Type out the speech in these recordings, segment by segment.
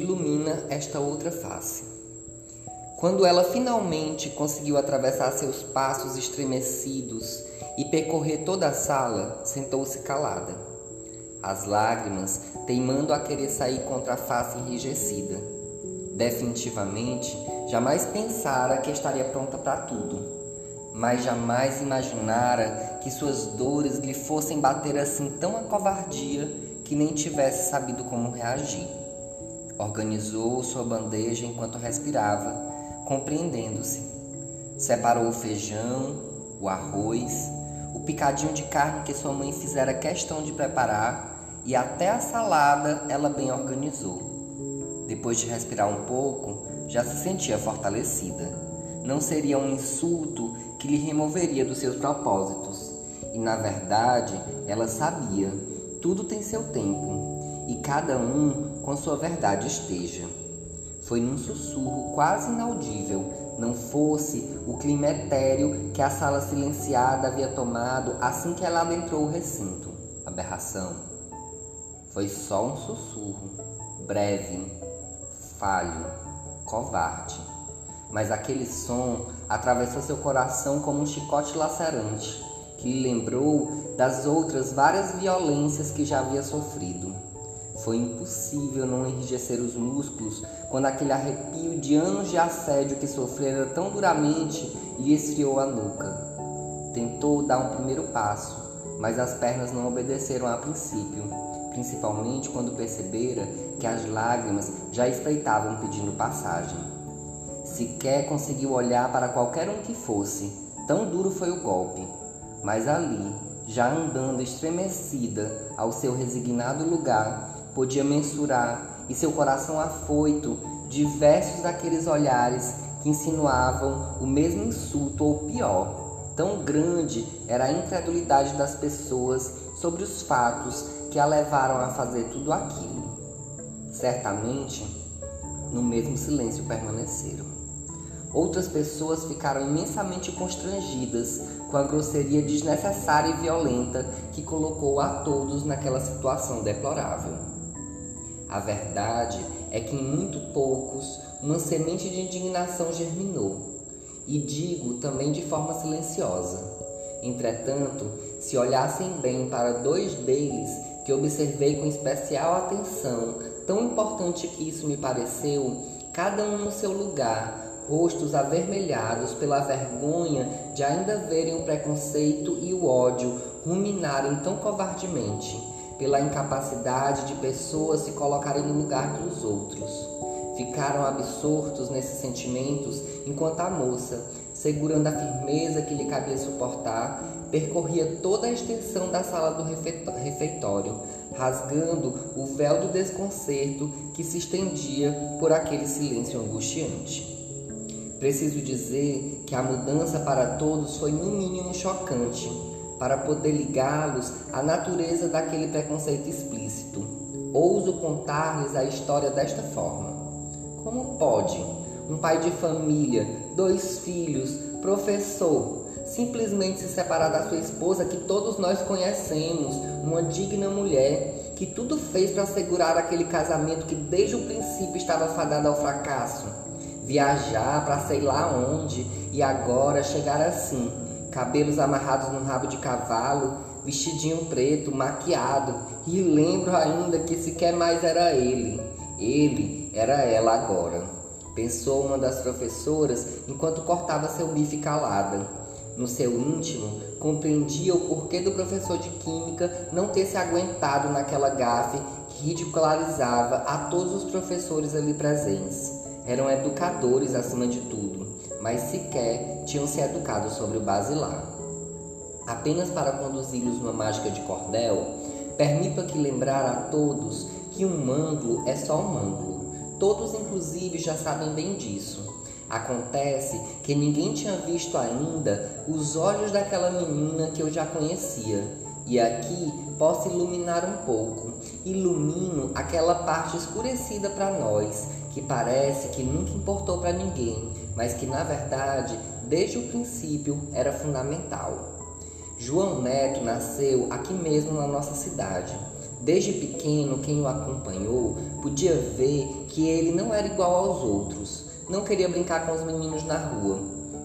ilumina esta outra face. Quando ela finalmente conseguiu atravessar seus passos estremecidos e percorrer toda a sala, sentou-se calada. As lágrimas teimando a querer sair contra a face enrijecida. Definitivamente, jamais pensara que estaria pronta para tudo mas jamais imaginara que suas dores lhe fossem bater assim tão a covardia que nem tivesse sabido como reagir. Organizou sua bandeja enquanto respirava, compreendendo-se. Separou o feijão, o arroz, o picadinho de carne que sua mãe fizera questão de preparar e até a salada ela bem organizou. Depois de respirar um pouco, já se sentia fortalecida não seria um insulto que lhe removeria dos seus propósitos. E na verdade, ela sabia, tudo tem seu tempo, e cada um com sua verdade esteja. Foi num sussurro quase inaudível, não fosse o clima etéreo que a sala silenciada havia tomado assim que ela adentrou o recinto. Aberração. Foi só um sussurro, breve, falho, covarde mas aquele som atravessou seu coração como um chicote lacerante, que lhe lembrou das outras várias violências que já havia sofrido. Foi impossível não enrijecer os músculos quando aquele arrepio de anos de assédio que sofrera tão duramente lhe esfriou a nuca. Tentou dar um primeiro passo, mas as pernas não obedeceram a princípio, principalmente quando percebera que as lágrimas já espreitavam pedindo passagem. Sequer conseguiu olhar para qualquer um que fosse, tão duro foi o golpe. Mas ali, já andando estremecida ao seu resignado lugar, podia mensurar, e seu coração afoito, diversos daqueles olhares que insinuavam o mesmo insulto ou pior. Tão grande era a incredulidade das pessoas sobre os fatos que a levaram a fazer tudo aquilo. Certamente, no mesmo silêncio permaneceram. Outras pessoas ficaram imensamente constrangidas com a grosseria desnecessária e violenta que colocou a todos naquela situação deplorável. A verdade é que em muito poucos uma semente de indignação germinou, e digo também de forma silenciosa. Entretanto, se olhassem bem para dois deles que observei com especial atenção, tão importante que isso me pareceu, cada um no seu lugar, rostos avermelhados pela vergonha de ainda verem o preconceito e o ódio ruminarem tão covardemente, pela incapacidade de pessoas se colocarem no lugar dos outros. Ficaram absortos nesses sentimentos enquanto a moça, segurando a firmeza que lhe cabia suportar, percorria toda a extensão da sala do refeitório, rasgando o véu do desconcerto que se estendia por aquele silêncio angustiante. Preciso dizer que a mudança para todos foi no mínimo chocante, para poder ligá-los à natureza daquele preconceito explícito. Ouso contar-lhes a história desta forma. Como pode um pai de família, dois filhos, professor, simplesmente se separar da sua esposa que todos nós conhecemos, uma digna mulher que tudo fez para assegurar aquele casamento que desde o princípio estava fadado ao fracasso? viajar para sei lá onde e agora chegar assim, cabelos amarrados num rabo de cavalo, vestidinho preto, maquiado, e lembro ainda que sequer mais era ele, ele era ela agora. Pensou uma das professoras enquanto cortava seu bife calada. No seu íntimo, compreendia o porquê do professor de química não ter se aguentado naquela gafe que ridicularizava a todos os professores ali presentes. Eram educadores acima de tudo, mas sequer tinham se educado sobre o basilar. Apenas para conduzi-los numa mágica de cordel, permito aqui lembrar a todos que um mângulo é só um mângulo. Todos, inclusive, já sabem bem disso. Acontece que ninguém tinha visto ainda os olhos daquela menina que eu já conhecia. E aqui posso iluminar um pouco. Ilumino aquela parte escurecida para nós, que parece que nunca importou para ninguém, mas que na verdade, desde o princípio, era fundamental. João Neto nasceu aqui mesmo na nossa cidade, Desde pequeno, quem o acompanhou podia ver que ele não era igual aos outros. Não queria brincar com os meninos na rua.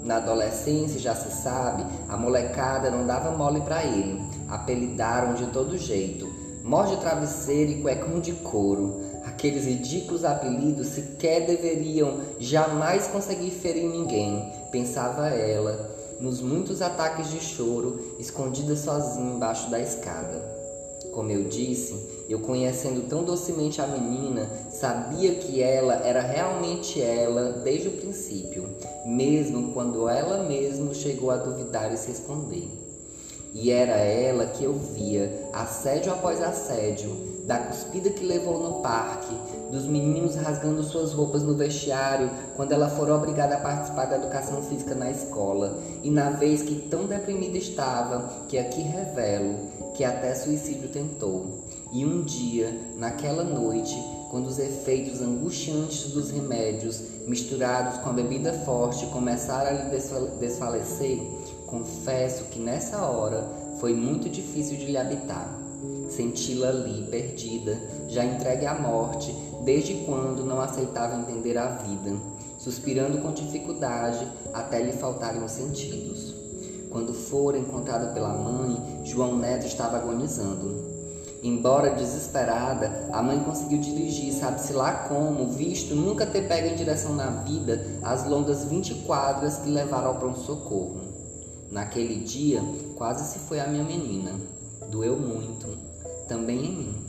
Na adolescência, já se sabe, a molecada não dava mole para ele. Apelidaram de todo jeito. Morde travesseiro e cuecão de couro. Aqueles ridículos apelidos sequer deveriam jamais conseguir ferir ninguém, pensava ela, nos muitos ataques de choro, escondida sozinha embaixo da escada. Como eu disse, eu conhecendo tão docemente a menina, sabia que ela era realmente ela desde o princípio, mesmo quando ela mesma chegou a duvidar e se esconder. E era ela que eu via, assédio após assédio, da cuspida que levou no parque, dos meninos rasgando suas roupas no vestiário quando ela for obrigada a participar da educação física na escola, e na vez que tão deprimida estava, que aqui revelo, que até suicídio tentou. E um dia, naquela noite, quando os efeitos angustiantes dos remédios, misturados com a bebida forte, começaram a lhe desfalecer, confesso que nessa hora foi muito difícil de lhe habitar. Senti-la ali, perdida, já entregue à morte, desde quando não aceitava entender a vida, suspirando com dificuldade até lhe faltarem os sentidos. Quando fora encontrado pela mãe, João Neto estava agonizando. Embora desesperada, a mãe conseguiu dirigir, sabe-se lá como, visto nunca ter pego em direção na vida as longas 20 quadras que levaram ao pronto-socorro. Naquele dia, quase se foi a minha menina. Doeu muito, também em mim.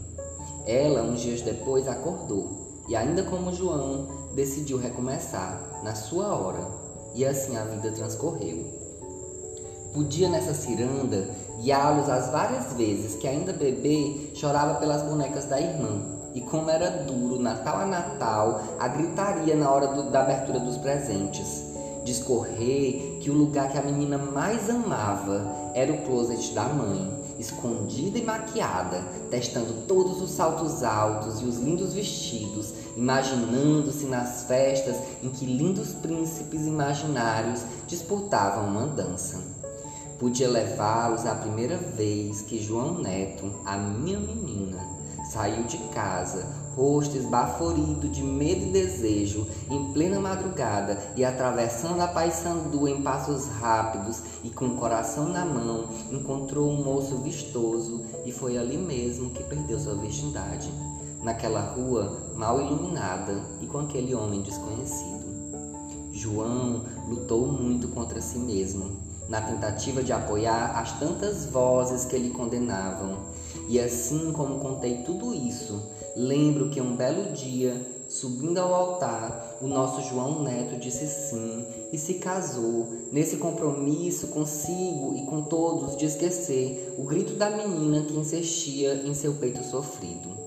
Ela, uns dias depois, acordou e, ainda como João, decidiu recomeçar na sua hora. E assim a vida transcorreu. Podia nessa ciranda guiá-los as várias vezes que, ainda bebê, chorava pelas bonecas da irmã. E como era duro, Natal a Natal, a gritaria na hora do, da abertura dos presentes. Discorrer que o lugar que a menina mais amava era o closet da mãe, escondida e maquiada, testando todos os saltos altos e os lindos vestidos, imaginando-se nas festas em que lindos príncipes imaginários disputavam uma dança. Podia levá-los a primeira vez que João Neto, a minha menina, saiu de casa, rosto esbaforido de medo e desejo, em plena madrugada e atravessando a Paissandu em passos rápidos e com o coração na mão, encontrou um moço vistoso e foi ali mesmo que perdeu sua virgindade, naquela rua mal iluminada e com aquele homem desconhecido. João lutou muito contra si mesmo na tentativa de apoiar as tantas vozes que lhe condenavam. E assim como contei tudo isso, lembro que um belo dia, subindo ao altar, o nosso João Neto disse sim e se casou, nesse compromisso consigo e com todos de esquecer o grito da menina que insistia em seu peito sofrido.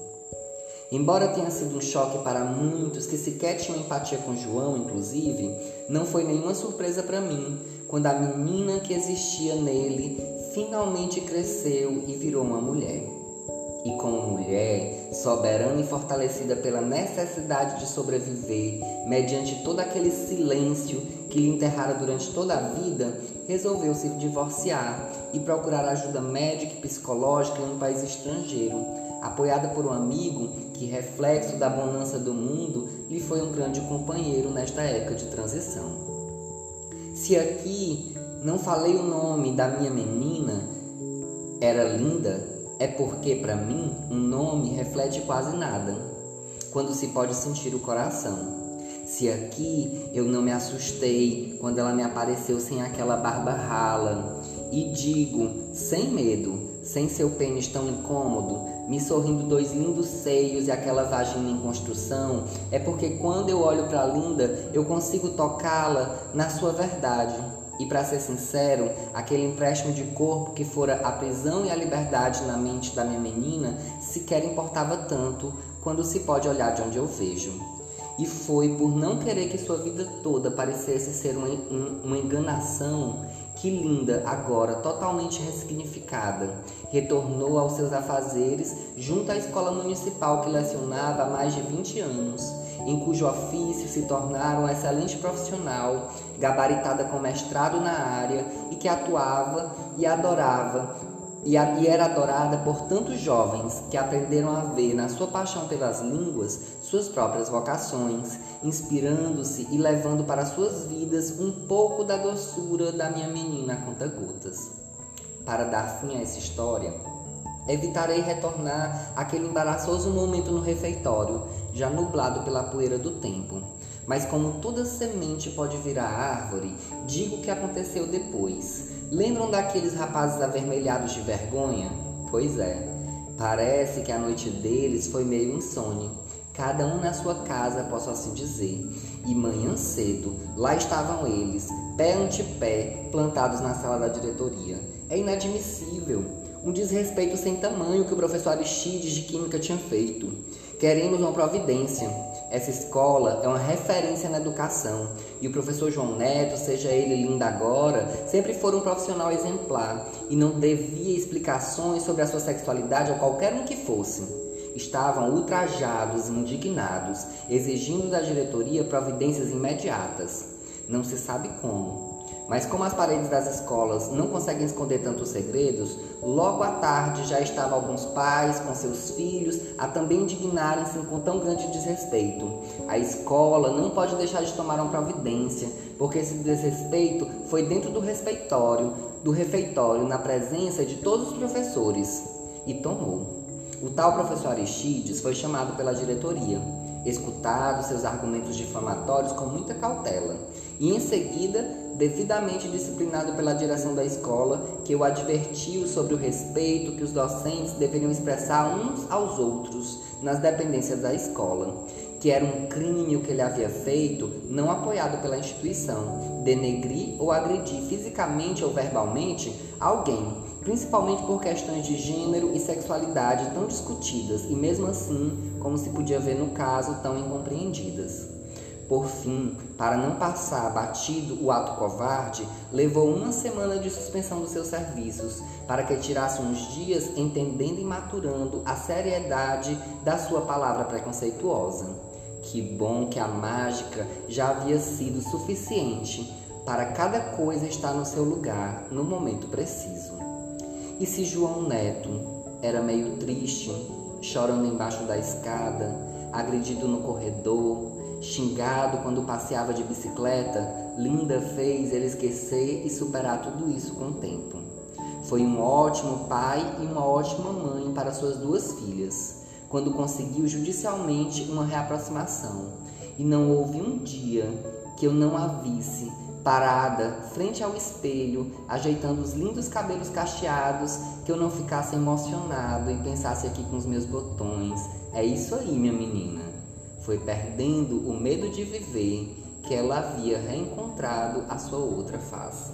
Embora tenha sido um choque para muitos que sequer tinham empatia com João, inclusive, não foi nenhuma surpresa para mim quando a menina que existia nele finalmente cresceu e virou uma mulher. E como mulher, soberana e fortalecida pela necessidade de sobreviver, mediante todo aquele silêncio que lhe enterrara durante toda a vida, resolveu se divorciar e procurar ajuda médica e psicológica em um país estrangeiro apoiada por um amigo que, reflexo da bonança do mundo, lhe foi um grande companheiro nesta época de transição. Se aqui não falei o nome da minha menina, era linda, é porque para mim um nome reflete quase nada, quando se pode sentir o coração. Se aqui eu não me assustei quando ela me apareceu sem aquela barba rala, e digo, sem medo, sem seu pênis tão incômodo, me sorrindo dois lindos seios e aquela vagina em construção, é porque quando eu olho para Linda, eu consigo tocá-la na sua verdade. E para ser sincero, aquele empréstimo de corpo que fora a prisão e a liberdade na mente da minha menina sequer importava tanto quando se pode olhar de onde eu vejo. E foi por não querer que sua vida toda parecesse ser uma, uma enganação que Linda, agora totalmente ressignificada, retornou aos seus afazeres junto à escola municipal que lecionava há mais de 20 anos, em cujo ofício se tornara uma excelente profissional, gabaritada com mestrado na área e que atuava e adorava e, era adorada por tantos jovens que aprenderam a ver na sua paixão pelas línguas suas próprias vocações, inspirando-se e levando para suas vidas um pouco da doçura da minha menina conta-gotas. Para dar fim a essa história, evitarei retornar àquele embaraçoso momento no refeitório, já nublado pela poeira do tempo. Mas como toda semente pode virar árvore, digo o que aconteceu depois Lembram daqueles rapazes avermelhados de vergonha? Pois é, parece que a noite deles foi meio insônia. Cada um na sua casa, posso assim dizer. E manhã cedo, lá estavam eles, pé ante pé, plantados na sala da diretoria. É inadmissível. Um desrespeito sem tamanho que o professor Aristides de Química tinha feito. Queremos uma providência. Essa escola é uma referência na educação e o professor João Neto, seja ele lindo agora, sempre foi um profissional exemplar e não devia explicações sobre a sua sexualidade a qualquer um que fosse. Estavam ultrajados e indignados, exigindo da diretoria providências imediatas. Não se sabe como, mas como as paredes das escolas não conseguem esconder tantos segredos, logo à tarde já estavam alguns pais com seus filhos a também indignarem-se com tão grande desrespeito. A escola não pode deixar de tomar uma providência, porque esse desrespeito foi dentro do respeitório, do refeitório, na presença de todos os professores. E tomou. O tal professor Aristides foi chamado pela diretoria escutado seus argumentos difamatórios com muita cautela e, em seguida, devidamente disciplinado pela direção da escola, que o advertiu sobre o respeito que os docentes deveriam expressar uns aos outros nas dependências da escola, que era um crime o que ele havia feito, não apoiado pela instituição, denegrir ou agredir fisicamente ou verbalmente alguém principalmente por questões de gênero e sexualidade tão discutidas e, mesmo assim, como se podia ver no caso, tão incompreendidas. Por fim, para não passar batido o ato covarde, levou uma semana de suspensão dos seus serviços, para que tirasse uns dias entendendo e maturando a seriedade da sua palavra preconceituosa. Que bom que a mágica já havia sido suficiente para cada coisa estar no seu lugar no momento preciso. E se João Neto era meio triste, chorando embaixo da escada, agredido no corredor, xingado quando passeava de bicicleta, Linda fez ele esquecer e superar tudo isso com o tempo. Foi um ótimo pai e uma ótima mãe para suas duas filhas, quando conseguiu judicialmente uma reaproximação. E não houve um dia que eu não a visse parada frente ao espelho, ajeitando os lindos cabelos cacheados, que eu não ficasse emocionado e pensasse aqui com os meus botões. É isso aí, minha menina. Foi perdendo o medo de viver que ela havia reencontrado a sua outra face.